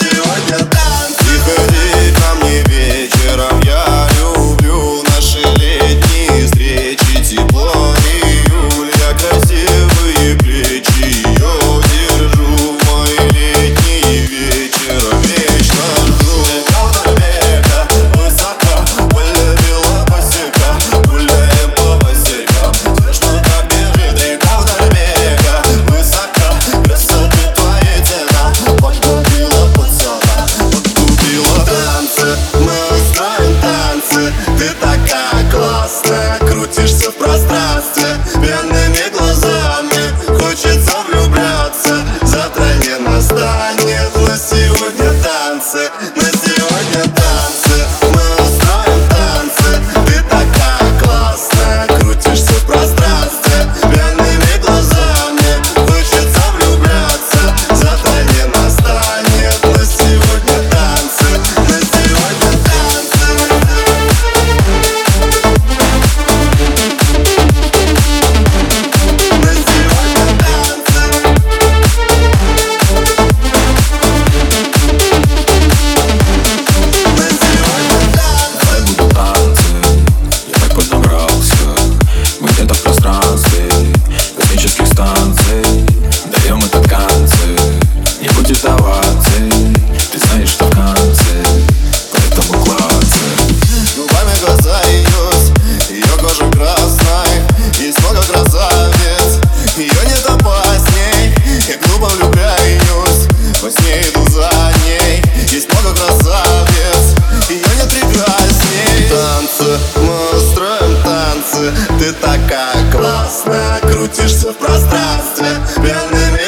сегодня танцы. крутишься в пространстве Верными